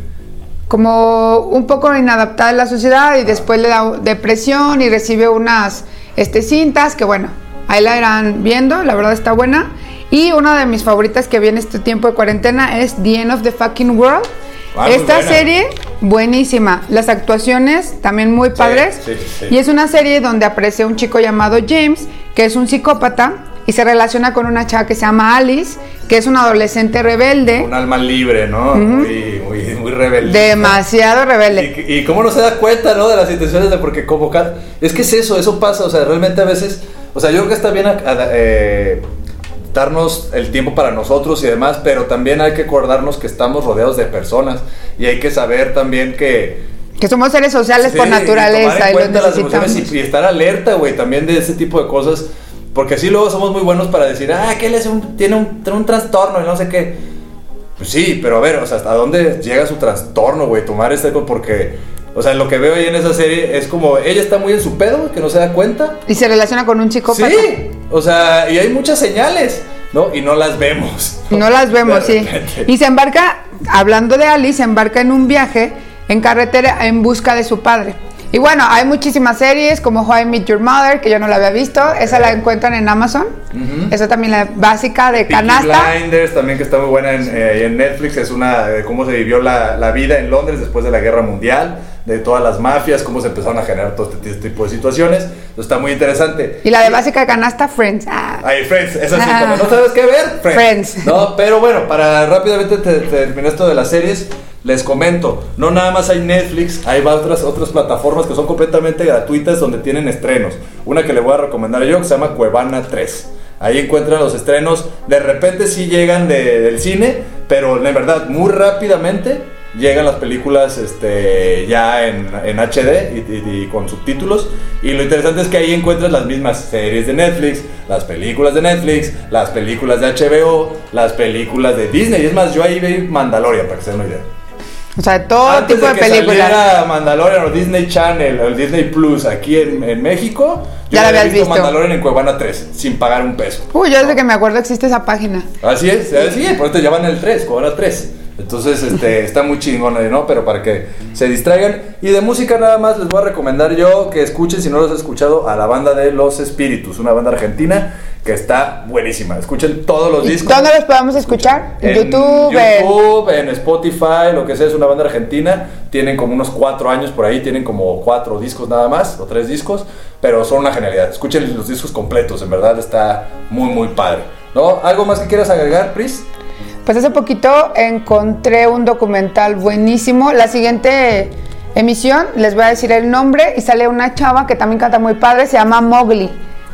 como un poco inadaptada en la sociedad y después le da depresión y recibe unas este, cintas que, bueno, ahí la irán viendo. La verdad está buena. Y una de mis favoritas que viene este tiempo de cuarentena es The End of the Fucking World. Ah, Esta serie, buenísima. Las actuaciones también muy padres. sí, sí. Y es una serie donde aparece un chico llamado James, que es un psicópata y se relaciona con una chava que se llama Alice, que es una adolescente rebelde, Un alma libre, ¿no? muy, muy, muy rebelde. demasiado rebelde. Y, y cómo no se da cuenta, ¿no? De las intenciones de porque como Es que es eso, eso pasa, o sea, realmente a veces... O sea, yo creo que está bien a- a- eh, darnos el tiempo para nosotros y demás, pero también hay que acordarnos que estamos rodeados de personas y hay que saber también que... Que somos seres sociales Sí, por y tomar naturaleza en y cuenta las emociones y, y estar alerta, güey, también de ese tipo de cosas. Porque así luego somos muy buenos para decir, ah, que él es un, tiene un, tiene un trastorno y no sé qué. Pues sí, pero a ver, o sea, ¿hasta dónde llega su trastorno, güey? Tomar este, porque, o sea, lo que veo ahí en esa serie es como, ella está muy en su pedo, que no se da cuenta. Y se relaciona con un psicópata. Sí, o sea, y hay muchas señales, ¿no? Y no las vemos. No las vemos, sí. Y se embarca, hablando de Alice, se embarca en un viaje en carretera en busca de su padre. Y bueno, hay muchísimas series como How I Met Your Mother, que yo no la había visto. Esa la encuentran en Amazon. Esa también la básica de Peaky canasta. Blinders también que está muy buena en, eh, en Netflix es una de cómo se vivió la, la vida en Londres después de la guerra mundial de todas las mafias cómo se empezaron a generar todo este tipo de situaciones Entonces, está muy interesante Y la de básica canasta, Friends. Ah. Ay, Friends, esa sí, Ah. cuando no sabes qué ver, Friends. Friends. No, pero bueno, para rápidamente te- terminar esto de las series, les comento, no nada más hay Netflix, hay otras, otras plataformas que son completamente gratuitas donde tienen estrenos. Una que le voy a recomendar yo que se llama Cuevana 3. Ahí encuentran los estrenos, de repente sí llegan de- del cine, pero en verdad muy rápidamente llegan las películas este, ya en, en HD y, y- y con subtítulos. Y lo interesante es que ahí encuentras las mismas series de Netflix, las películas de Netflix, las películas de HBO, las películas de Disney. Y es más, yo ahí vi Mandalorian, para que se den una idea. O sea, todo Antes tipo de de, películas. Mandalorian o Disney Channel o el Disney Plus aquí en, en México, yo Ya la había habías visto visto. Mandalorian en Cuevana 3, sin pagar un peso. Uy, yo desde que me acuerdo existe esa página. Así es, así es, por eso te llaman el 3, Cuevana 3. Entonces, este, está muy chingón, ¿no? Pero para que se distraigan. Y de música nada más les voy a recomendar yo que escuchen, si no los he escuchado, a la banda de Los Espíritus, una banda argentina que está buenísima. Escuchen todos los ¿Y discos. dónde los podemos escuchar? En, YouTube, en- YouTube, en Spotify, lo que sea, es una banda argentina. Tienen como unos cuatro años por ahí, tienen como cuatro discos nada más, o tres discos, pero son una genialidad. Escuchen los discos completos, en verdad está muy, muy padre. ¿No? ¿Algo más que quieras agregar, Pris? Pues hace poquito encontré un documental buenísimo. La siguiente emisión les voy a decir el nombre y sale una chava que también canta muy padre, se llama Mowgli.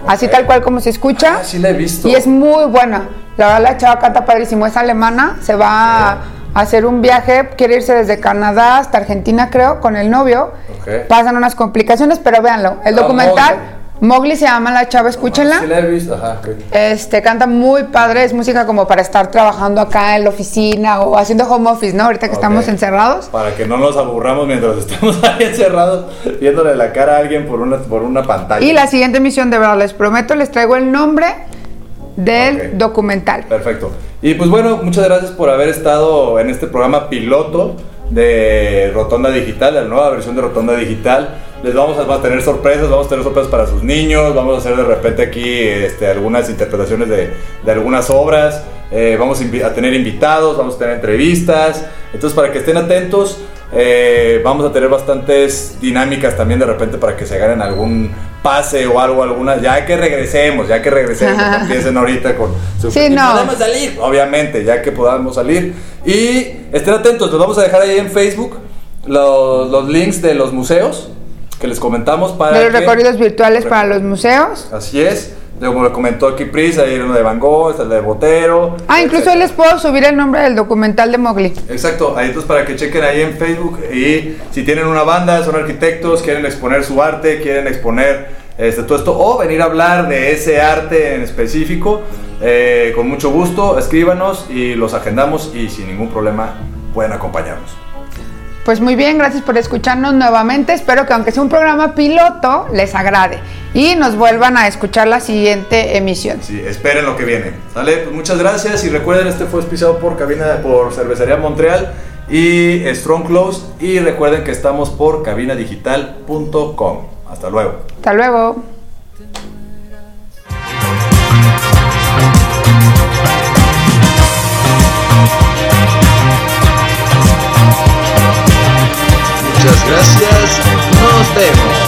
Así tal cual como se escucha. Ah, sí la he visto. Y es muy buena. La verdad la chava canta padrísimo, es alemana, se va a hacer un viaje, quiere irse desde Canadá hasta Argentina creo, con el novio. Ok. Pasan unas complicaciones, pero véanlo. El Ah, documental, Mowgli se llama la chava, escúchenla. Sí la he visto, ajá. Este, canta muy padre, es música como para estar trabajando acá en la oficina o haciendo home office, ¿no? Ahorita que estamos encerrados. Para que no nos aburramos mientras estamos ahí encerrados viéndole la cara a alguien por una, por una pantalla. Y la siguiente emisión, de verdad, les prometo, les traigo el nombre del documental. Perfecto. Y pues bueno, muchas gracias por haber estado en este programa piloto de Rotonda Digital, la nueva versión de Rotonda Digital. Les vamos a, tener sorpresas, vamos a tener sorpresas para sus niños, vamos a hacer de repente aquí este, algunas interpretaciones de, de algunas obras, eh, vamos a tener invitados, vamos a tener entrevistas. Entonces para que estén atentos, eh, vamos a tener bastantes dinámicas también de repente para que se ganen algún pase o algo, alguna, ya que regresemos, ya que regresemos, empiecen ahorita con su Sí, no. podemos salir, obviamente, ya que podamos salir. Y estén atentos, les vamos a dejar ahí en Facebook los, los links de los museos que les comentamos para De los que- recorridos virtuales para los museos. Así es, como lo comentó aquí Pris, ahí uno de Van Gogh, está el de Botero. Ah, incluso ahí les puedo subir el nombre del documental de Mowgli. Exacto, ahí entonces para que chequen ahí en Facebook y si tienen una banda, son arquitectos, quieren exponer su arte, quieren exponer este, todo esto o venir a hablar de ese arte en específico, eh, con mucho gusto, escríbanos y los agendamos y sin ningún problema pueden acompañarnos. Pues muy bien, gracias por escucharnos nuevamente. Espero que aunque sea un programa piloto, les agrade y nos vuelvan a escuchar la siguiente emisión. Sí, esperen lo que viene. ¿Sale? Pues muchas gracias y recuerden, este fue auspiciado por cabina por Cervecería Montreal y Strong Close y recuerden que estamos por cabinadigital.com. Hasta luego. Hasta luego. Gracias. Nos vemos.